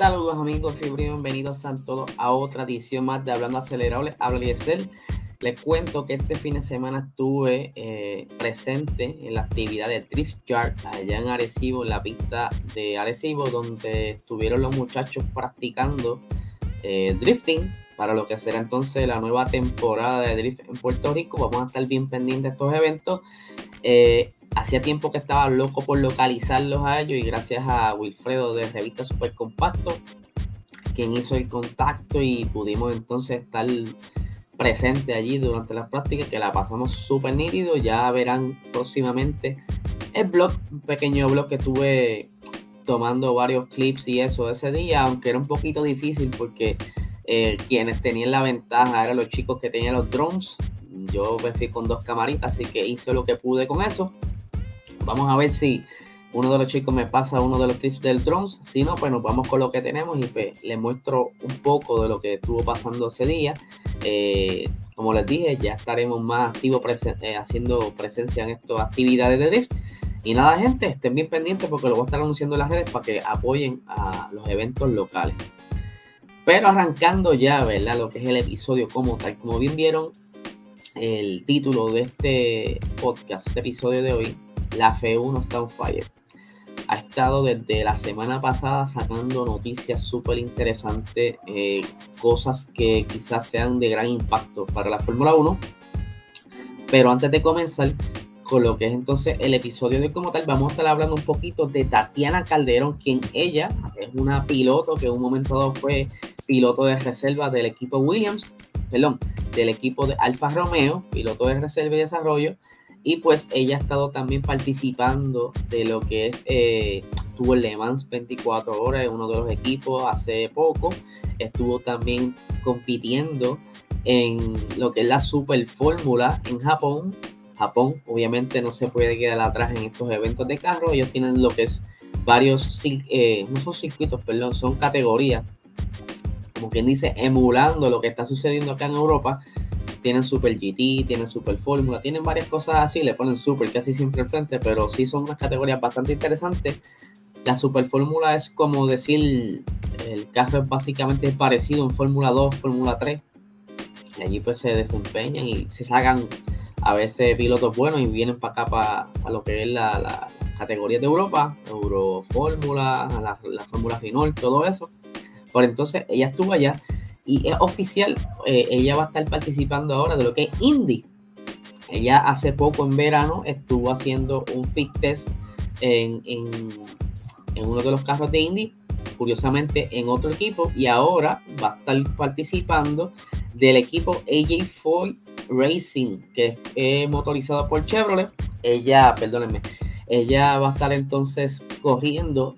Saludos amigos y bienvenidos a todos a otra edición más de Hablando Acelerable. Habla Liesel. Les cuento que este fin de semana estuve eh, presente en la actividad de Drift Yard allá en Arecibo, en la pista de Arecibo, donde estuvieron los muchachos practicando eh, drifting para lo que será entonces la nueva temporada de drift en Puerto Rico. Vamos a estar bien pendientes de estos eventos. Eh, hacía tiempo que estaba loco por localizarlos a ellos y gracias a Wilfredo de Revista Super Compacto, quien hizo el contacto y pudimos entonces estar presente allí durante las prácticas, que la pasamos súper nítido. Ya verán próximamente el blog, un pequeño blog que tuve tomando varios clips y eso ese día, aunque era un poquito difícil porque eh, quienes tenían la ventaja eran los chicos que tenían los drones. Yo me con dos camaritas, así que hice lo que pude con eso. Vamos a ver si uno de los chicos me pasa uno de los clips del drones. Si no, pues nos vamos con lo que tenemos y pues les muestro un poco de lo que estuvo pasando ese día. Eh, como les dije, ya estaremos más activos eh, haciendo presencia en estas actividades de drift. Y nada, gente, estén bien pendientes porque lo voy a estar anunciando en las redes para que apoyen a los eventos locales. Pero arrancando ya, ¿verdad? Lo que es el episodio como tal. Como bien vieron, el título de este podcast, este episodio de hoy, La F1 está on fire. Ha estado desde la semana pasada sacando noticias súper interesantes, eh, cosas que quizás sean de gran impacto para la Fórmula 1. Pero antes de comenzar, con lo que es entonces el episodio de como tal, vamos a estar hablando un poquito de Tatiana Calderón, quien ella es una piloto que en un momento dado fue piloto de reserva del equipo Williams, perdón, del equipo de Alfa Romeo, piloto de reserva y desarrollo, y pues ella ha estado también participando de lo que es, eh, tuvo el Le Mans 24 horas en uno de los equipos hace poco, estuvo también compitiendo en lo que es la Super Fórmula en Japón, Japón obviamente no se puede quedar atrás en estos eventos de carro. Ellos tienen lo que es varios, eh, no son circuitos, perdón, son categorías. Como quien dice, emulando lo que está sucediendo acá en Europa. Tienen Super GT, tienen Super Fórmula, tienen varias cosas así, le ponen Super casi siempre al frente, pero sí son unas categorías bastante interesantes. La Super Fórmula es como decir, el carro es básicamente parecido en Fórmula 2, Fórmula 3. Y allí pues se desempeñan y se sacan a veces pilotos buenos y vienen para acá, para, lo que es la, la, categoría de Europa, Euro Fórmula, la, la Fórmula Final, todo eso. Por entonces ella estuvo allá y es oficial, eh, ella va a estar participando ahora de lo que es Indy. Ella hace poco en verano estuvo haciendo un fit test en, en, en uno de los carros de Indy, curiosamente en otro equipo, y ahora va a estar participando del equipo AJ Foy Racing, que es motorizado por Chevrolet. Ella, perdónenme, ella va a estar entonces corriendo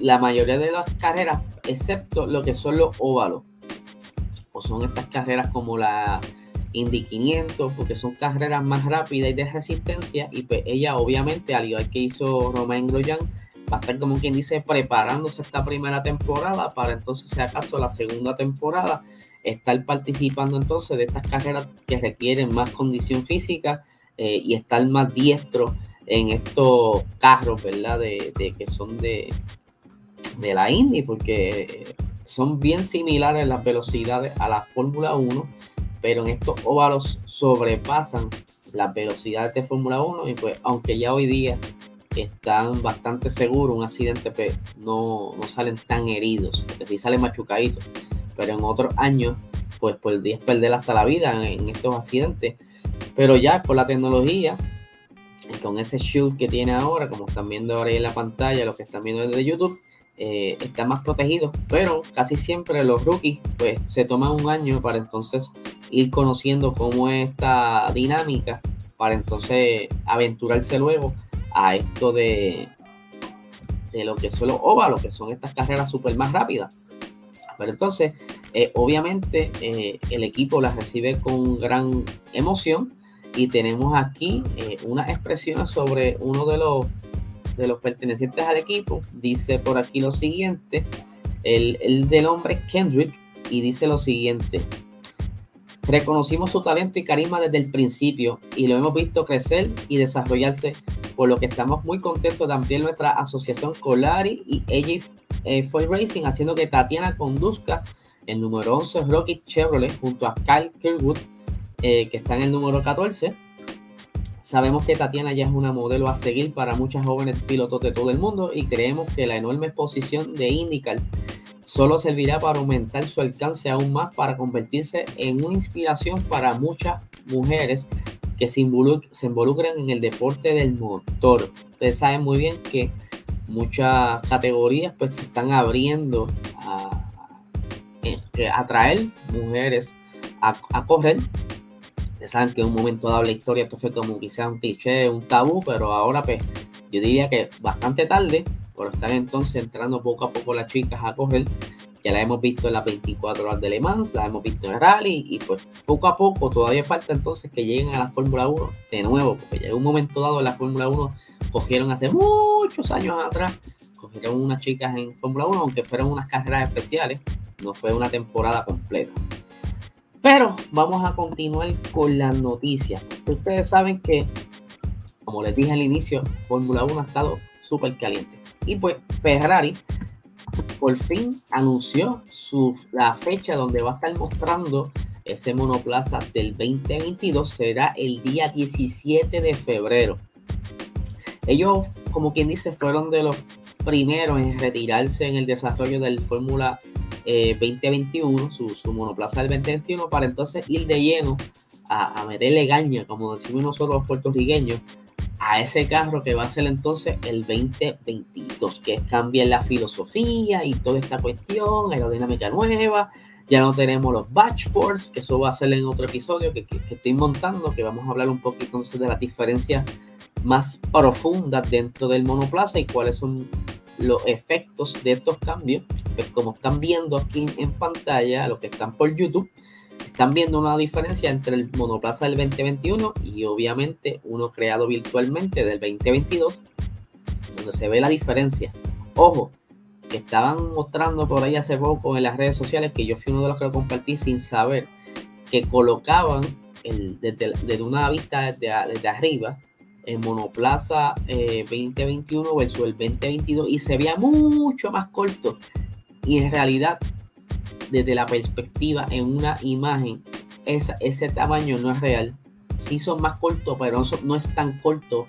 la mayoría de las carreras, excepto lo que son los óvalos. O son estas carreras como la Indy 500, porque son carreras más rápidas y de resistencia. Y pues ella, obviamente, al igual que hizo Romain Grosjean, va a estar como quien dice preparándose esta primera temporada para entonces, si acaso, la segunda temporada estar participando entonces de estas carreras que requieren más condición física eh, y estar más diestro en estos carros, ¿verdad? De, que son de, de la Indy, porque son bien similares las velocidades a la Fórmula 1, pero en estos óvalos sobrepasan las velocidades de Fórmula 1 y pues aunque ya hoy día están bastante seguros, un accidente pues, no, no salen tan heridos, porque sí salen machucaditos pero en otros años, pues podías perder hasta la vida en, estos accidentes. Pero ya con la tecnología, con ese shoot que tiene ahora, como están viendo ahora en la pantalla, lo que están viendo desde YouTube, eh, está más protegido. Pero casi siempre los rookies, pues se toman un año para entonces ir conociendo cómo es esta dinámica, para entonces aventurarse luego a esto de, de lo que son los óvalos, que son estas carreras súper más rápidas. Pero entonces, eh, obviamente, eh, el equipo la recibe con gran emoción y tenemos aquí eh, unas expresiones sobre uno de los, de los pertenecientes al equipo. Dice por aquí lo siguiente, el, el del hombre Kendrick, y dice lo siguiente. Reconocimos su talento y carisma desde el principio y lo hemos visto crecer y desarrollarse, por lo que estamos muy contentos de ampliar nuestra asociación con Larry y AJ eh, Racing, haciendo que Tatiana conduzca el número 11 Rocket Chevrolet junto a Kyle Kirkwood, eh, que está en el número 14. Sabemos que Tatiana ya es una modelo a seguir para muchas jóvenes pilotos de todo el mundo y creemos que la enorme exposición de IndyCar solo servirá para aumentar su alcance aún más para convertirse en una inspiración para muchas mujeres que se, involucran en el deporte del motor. Ustedes saben muy bien que muchas categorías pues se están abriendo a, este, atraer mujeres a, correr. Ustedes saben que en un momento dado la historia esto fue como quizás un cliché, un tabú, pero ahora pues yo diría que bastante tarde, por estar entonces entrando poco a poco las chicas a correr ya la hemos visto en las 24 horas de Le Mans, la hemos visto en el rally y pues poco a poco todavía falta entonces que lleguen a la Fórmula 1 de nuevo, porque ya en un momento dado en la Fórmula 1 cogieron hace muchos años atrás, cogieron unas chicas en Fórmula 1, aunque fueron unas carreras especiales, no fue una temporada completa. Pero vamos a continuar con las noticias. Ustedes saben que, como les dije al inicio, Fórmula 1 ha estado súper caliente. Y pues Ferrari por fin anunció su, la fecha donde va a estar mostrando ese monoplaza del 2022. Será el día 17 de febrero. Ellos, como quien dice, fueron de los primeros en retirarse en el desarrollo del Fórmula 2021, eh, su, monoplaza del 2021, para entonces ir de lleno a, a meterle gaña, como decimos nosotros los puertorriqueños, a ese carro que va a ser entonces el 2022, que cambia la filosofía y toda esta cuestión, aerodinámica nueva. Ya no tenemos los batchboards, que eso va a ser en otro episodio que, estoy montando, que vamos a hablar un poquito entonces de las diferencias más profundas dentro del monoplaza y cuáles son los efectos de estos cambios. Pues como están viendo aquí en pantalla, los que están por YouTube, están viendo una diferencia entre el monoplaza del 2021 y obviamente uno creado virtualmente del 2022, donde se ve la diferencia. Ojo, que estaban mostrando por ahí hace poco en las redes sociales, que yo fui uno de los que lo compartí sin saber, que colocaban el, desde, una vista desde, arriba el monoplaza 2021 eh, versus el 2022 y se veía mucho más corto. Y en realidad desde la perspectiva en una imagen, ese tamaño no es real. Sí son más cortos, pero no, no es tan corto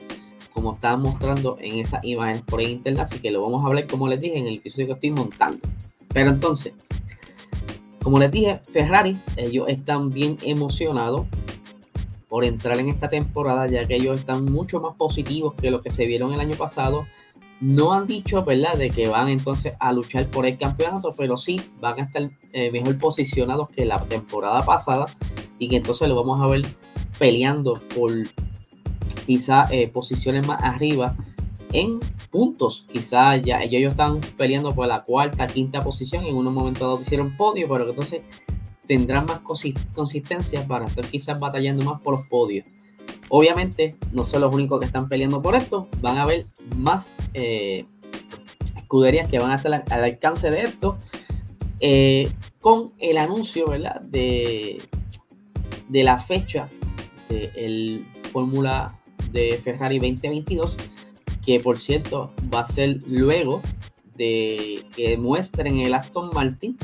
como estaban mostrando en esa imagen por internet. Así que lo vamos a hablar, como les dije, en el episodio que estoy montando. Pero entonces, como les dije, Ferrari, ellos están bien emocionados por entrar en esta temporada, ya que ellos están mucho más positivos que lo que se vieron el año pasado no han dicho, ¿verdad?, de que van entonces a luchar por el campeonato, pero sí van a estar eh, mejor posicionados que la temporada pasada y que entonces lo vamos a ver peleando por quizá eh, posiciones más arriba en puntos. Quizá ya ellos están peleando por la cuarta, quinta posición. En un momento dado hicieron podio, pero que entonces tendrán más consistencia para estar quizás batallando más por los podios. Obviamente, no son los únicos que están peleando por esto, van a haber más eh, escuderías que van a estar al alcance de esto. Eh, con el anuncio ¿verdad? De, de la fecha del Fórmula de Ferrari 2022, que por cierto va a ser luego de que muestren el Aston Martin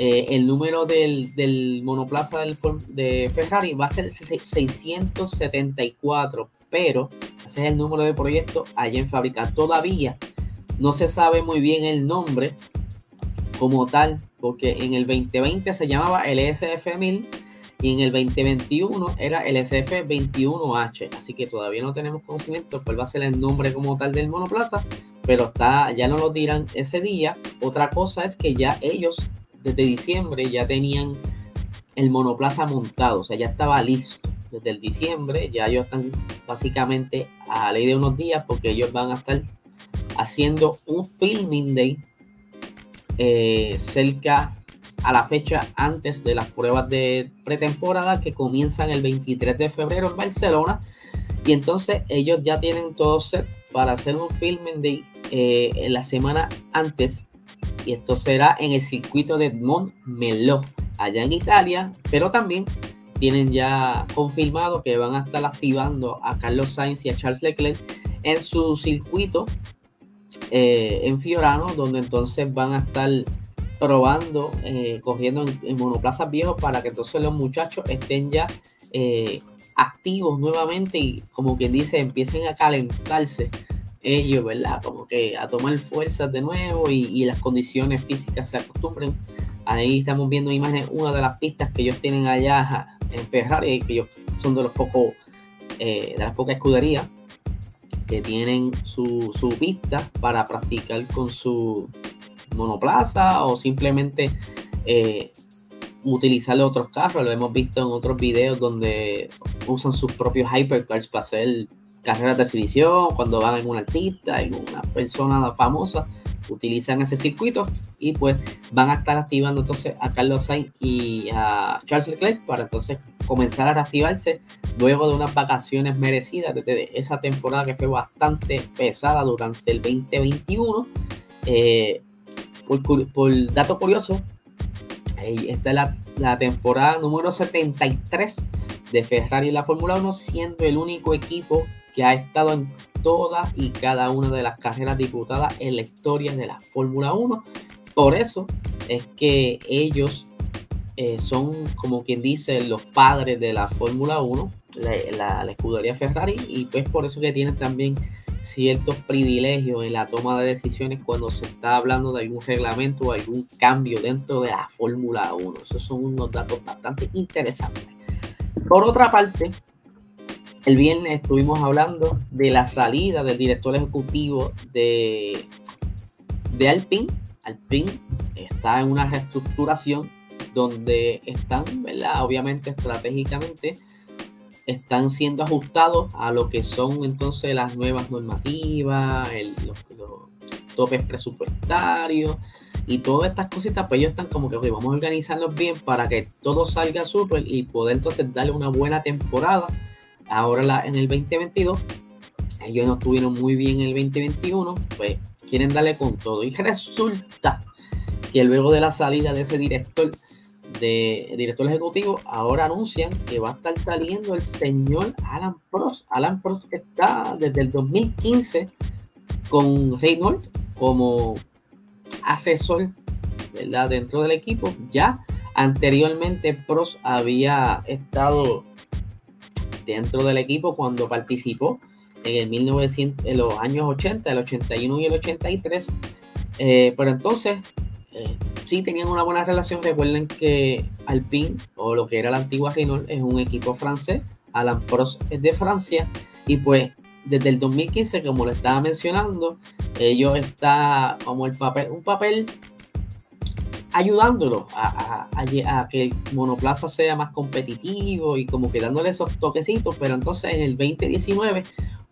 eh, el número del, monoplaza del, de Ferrari va a ser 674, pero ese es el número de proyecto allá en fábrica. Todavía no se sabe muy bien el nombre como tal, porque en el 2020 se llamaba el SF1000 y en el 2021 era el SF21H, así que todavía no tenemos conocimiento cuál va a ser el nombre como tal del monoplaza, pero está, ya no lo dirán ese día. Otra cosa es que ya ellos desde diciembre ya tenían el monoplaza montado, o sea, ya estaba listo. Desde el diciembre ya ellos están básicamente a ley de unos días porque ellos van a estar haciendo un filming day eh, cerca a la fecha antes de las pruebas de pretemporada que comienzan el 23 de febrero en Barcelona. Y entonces ellos ya tienen todo set para hacer un filming day eh, en la semana antes y esto será en el circuito de Montmeló, allá en Italia, pero también tienen ya confirmado que van a estar activando a Carlos Sainz y a Charles Leclerc en su circuito eh, en Fiorano, donde entonces van a estar probando, eh, corriendo en, monoplazas viejos para que entonces los muchachos estén ya eh, activos nuevamente y como quien dice, empiecen a calentarse ellos, ¿verdad? Como que a tomar fuerzas de nuevo y, las condiciones físicas se acostumbren. Ahí estamos viendo imágenes, una de las pistas que ellos tienen allá en Ferrari, que ellos son de los pocos, de las pocas escuderías que tienen su, su pista para practicar con su monoplaza o simplemente eh, utilizar otros carros. Lo hemos visto en otros videos donde usan sus propios hypercars para hacer carreras de exhibición, cuando van un artista, en una persona famosa, utilizan ese circuito y pues van a estar activando entonces a Carlos Sainz y a Charles Leclerc para entonces comenzar a reactivarse luego de unas vacaciones merecidas desde esa temporada que fue bastante pesada durante el 2021. Eh, por, dato curioso, esta es la, la temporada número 73 de Ferrari en la Fórmula 1, siendo el único equipo que ha estado en todas y cada una de las carreras disputadas en la historia de la Fórmula 1. Por eso es que ellos eh, son, como quien dice, los padres de la Fórmula 1, la, escudería Ferrari, y pues por eso que tienen también ciertos privilegios en la toma de decisiones cuando se está hablando de algún reglamento o algún cambio dentro de la Fórmula 1. Esos son unos datos bastante interesantes. Por otra parte, el viernes estuvimos hablando de la salida del director ejecutivo de, de Alpine. Alpine está en una reestructuración donde están, ¿verdad? Obviamente estratégicamente están siendo ajustados a lo que son entonces las nuevas normativas, los, topes presupuestarios y todas estas cositas, pues ellos están como que vamos a organizarlos bien para que todo salga súper y poder entonces darle una buena temporada. Ahora en el 2022, ellos no estuvieron muy bien en el 2021, pues quieren darle con todo. Y resulta que luego de la salida de ese director, de director ejecutivo, ahora anuncian que va a estar saliendo el señor Alan Prost. Alan Prost está desde el 2015 con Reynolds como asesor ¿verdad? dentro del equipo. Ya anteriormente Prost había estado dentro del equipo cuando participó en el 1900, en los años 80, el 81 y el 83. Eh, pero entonces eh, sí tenían una buena relación. Recuerden que Alpine, o lo que era la antigua Renault, es un equipo francés. Alan Prost es de Francia. Y pues desde el 2015, como lo estaba mencionando, ellos está como el papel, un papel ayudándolo a, que el monoplaza sea más competitivo y como que dándole esos toquecitos, pero entonces en el 2019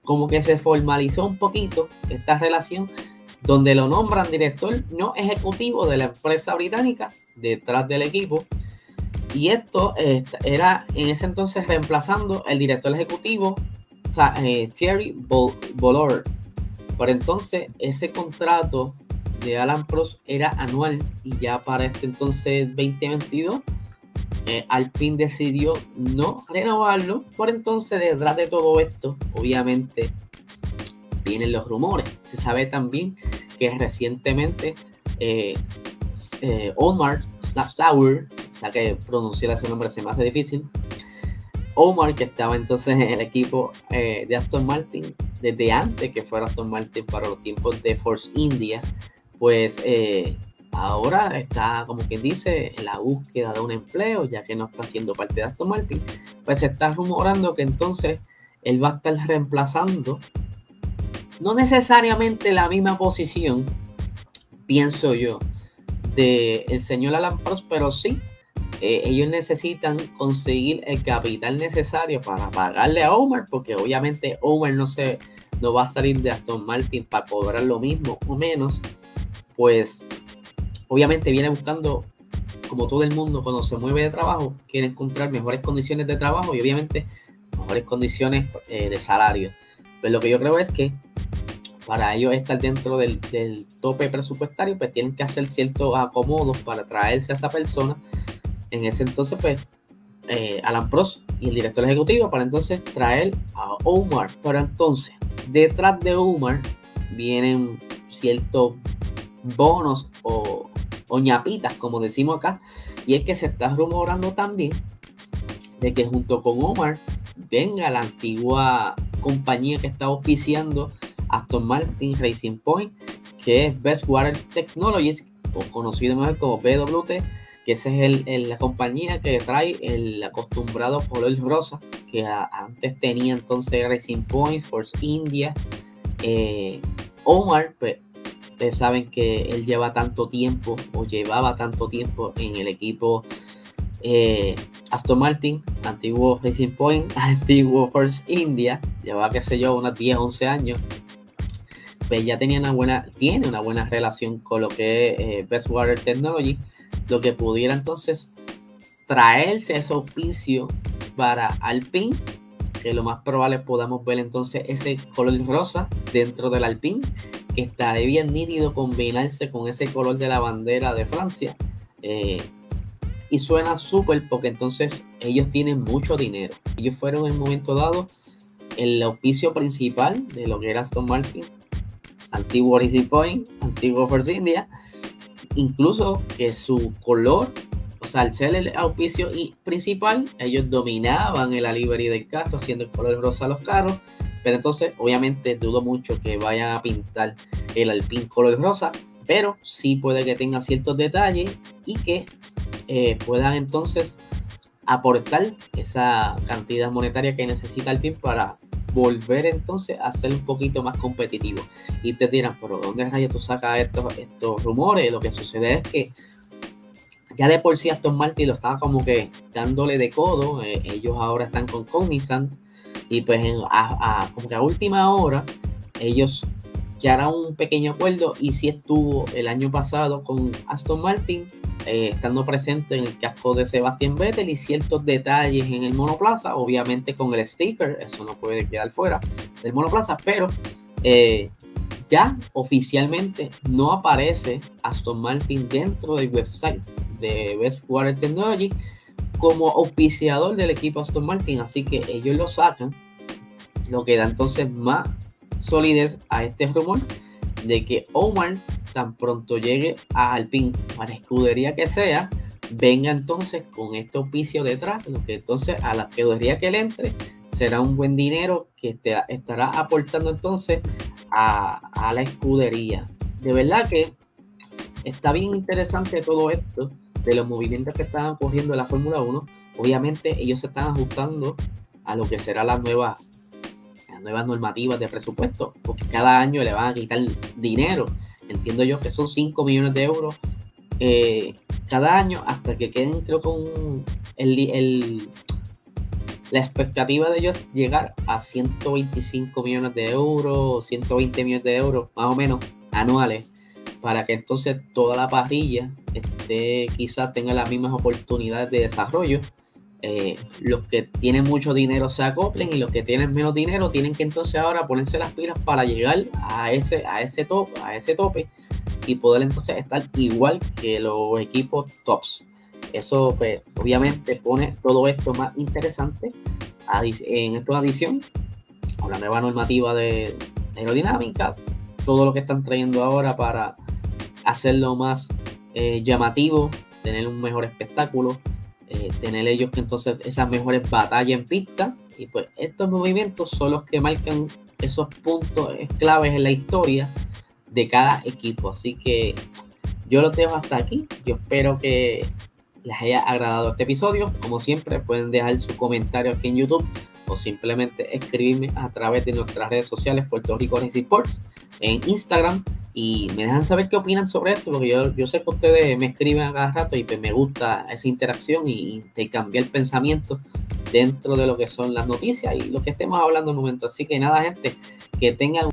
como que se formalizó un poquito esta relación donde lo nombran director no ejecutivo de la empresa británica detrás del equipo. Y esto eh, era en ese entonces reemplazando el director ejecutivo eh, Thierry Bollard. Por entonces ese contrato de Alan Prost era anual y ya para este entonces 2022 eh, Alpine decidió no renovarlo. Por entonces detrás de todo esto obviamente vienen los rumores. Se sabe también que recientemente eh, eh, Omar Snapsauer, ya que pronunciar ese nombre se me hace difícil, Omar, que estaba entonces en el equipo eh, de Aston Martin, desde antes que fuera Aston Martin para los tiempos de Force India, pues eh, ahora está, como quien dice, en la búsqueda de un empleo, ya que no está siendo parte de Aston Martin, pues se está rumorando que entonces él va a estar reemplazando no necesariamente la misma posición, pienso yo, de el señor Alan Prost, pero sí, eh, ellos necesitan conseguir el capital necesario para pagarle a Omar, porque obviamente Omar no, se, no va a salir de Aston Martin para cobrar lo mismo o menos, pues obviamente viene buscando, como todo el mundo cuando se mueve de trabajo, quiere encontrar mejores condiciones de trabajo y obviamente mejores condiciones eh, de salario. Pero lo que yo creo es que para ellos estar dentro del, tope presupuestario, pues tienen que hacer ciertos acomodos para traerse a esa persona. En ese entonces, pues, eh, Alan Prost y el director ejecutivo para entonces traer a Omar. Pero entonces, detrás de Omar vienen ciertos bonos o, o como decimos acá, y es que se está rumorando también de que junto con Omar venga la antigua compañía que está auspiciando Aston Martin Racing Point, que es Best Water Technologies, o conocido mejor como BWT, que esa es el, la compañía que trae el acostumbrado color rosa, que antes tenía entonces Racing Point, Force India, eh, Omar, pues ustedes saben que él lleva tanto tiempo o llevaba tanto tiempo en el equipo eh, Aston Martin, antiguo Racing Point, antiguo First India, llevaba, qué sé yo, unos 10, 11 años. Pues ya tenía una buena, tiene una buena relación con lo que es eh, Best Water Technology, lo que pudiera entonces traerse ese auspicio para Alpine, que lo más probable podamos ver entonces ese color rosa dentro del Alpine, que estaría bien nítido combinarse con ese color de la bandera de Francia. Eh, y suena súper porque entonces ellos tienen mucho dinero. Ellos fueron en un momento dado el auspicio principal de lo que era Aston Martin, antiguo Racing Point, antiguo First India, incluso que su color, o sea, al ser el auspicio principal, ellos dominaban el livery del carro, haciendo el color rosa a los carros, pero entonces obviamente dudo mucho que vayan a pintar el Alpine color rosa, pero sí puede que tenga ciertos detalles y que eh, puedan entonces aportar esa cantidad monetaria que necesita el PIN para volver entonces a ser un poquito más competitivo. Y te dirán, pero ¿dónde rayos tú sacas estos, estos rumores? Lo que sucede es que ya de por sí Aston Martin lo estaba como que dándole de codo. Eh, ellos ahora están con Cognizant. Y pues a, como que a última hora ellos ya harán un pequeño acuerdo y si estuvo el año pasado con Aston Martin eh, estando presente en el casco de Sebastián Vettel y ciertos detalles en el monoplaza, obviamente con el sticker, eso no puede quedar fuera del monoplaza, pero eh, ya oficialmente no aparece Aston Martin dentro del website de Best Water Technology como auspiciador del equipo Aston Martin, así que ellos lo sacan, lo que da entonces más solidez a este rumor de que Omar tan pronto llegue a Alpine, para escudería que sea, venga entonces con este auspicio detrás, lo que entonces a la escudería que le entre será un buen dinero que estará aportando entonces a, la escudería. De verdad que está bien interesante todo esto de los movimientos que ocurriendo en la Fórmula 1. Obviamente ellos se están ajustando a lo que será las nuevas normativas de presupuesto, porque cada año le van a quitar dinero entiendo yo que son 5 millones de euros eh, cada año hasta que queden, creo, con el, la expectativa de ellos llegar a 125 millones de euros, 120 millones de euros, más o menos, anuales, para que entonces toda la parrilla quizás tenga las mismas oportunidades de desarrollo eh, los que tienen mucho dinero se acoplen y los que tienen menos dinero tienen que entonces ahora ponerse las pilas para llegar a ese, a ese, top, a ese tope y poder entonces estar igual que los equipos tops. Eso pues, obviamente pone todo esto más interesante en esta adición a la nueva normativa de aerodinámica, todo lo que están trayendo ahora para hacerlo más eh, llamativo, tener un mejor espectáculo eh, tener ellos que entonces esas mejores batallas en pista. Y pues estos movimientos son los que marcan esos puntos claves en la historia de cada equipo. Así que yo los dejo hasta aquí. Yo espero que les haya agradado este episodio. Como siempre pueden dejar su comentario aquí en YouTube o simplemente escribirme a través de nuestras redes sociales Puerto Rico Racing Sports en Instagram y me dejan saber qué opinan sobre esto, porque yo, yo sé que ustedes me escriben a cada rato y pues me gusta esa interacción y, y cambiar el pensamiento dentro de lo que son las noticias y lo que estemos hablando en un momento. Así que nada, gente, que tengan